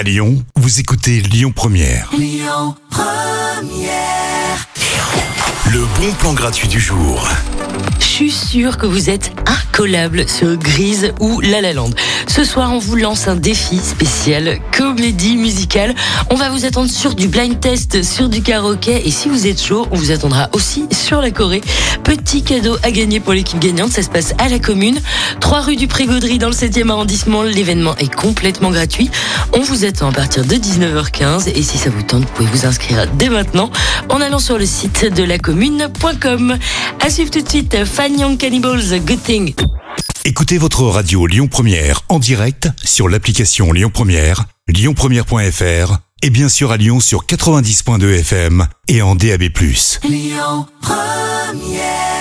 À Lyon, vous écoutez Lyon Première. Le bon plan gratuit du jour. Je suis sûre que vous êtes incollable sur Grise ou La La Land. Ce soir, on vous lance un défi spécial comédie musicale. On va vous attendre sur du blind test, sur du karaoké. Et si vous êtes chaud, on vous attendra aussi sur la Corée. Petit cadeau à gagner pour l'équipe gagnante. Ça se passe à la commune. 3 rue du Pré-Gaudry dans le 7e arrondissement. L'événement est complètement gratuit. On vous attend à partir de 19h15. Et si ça vous tente, vous pouvez vous inscrire dès maintenant en allant sur le site de la commune.com. À suivre tout de suite, Fan Young Cannibals, Good Thing. Écoutez votre radio Lyon Première en direct sur l'application Lyon Première, lyonpremière.fr et bien sûr à Lyon sur 90.2 FM et en DAB+. Um, yeah.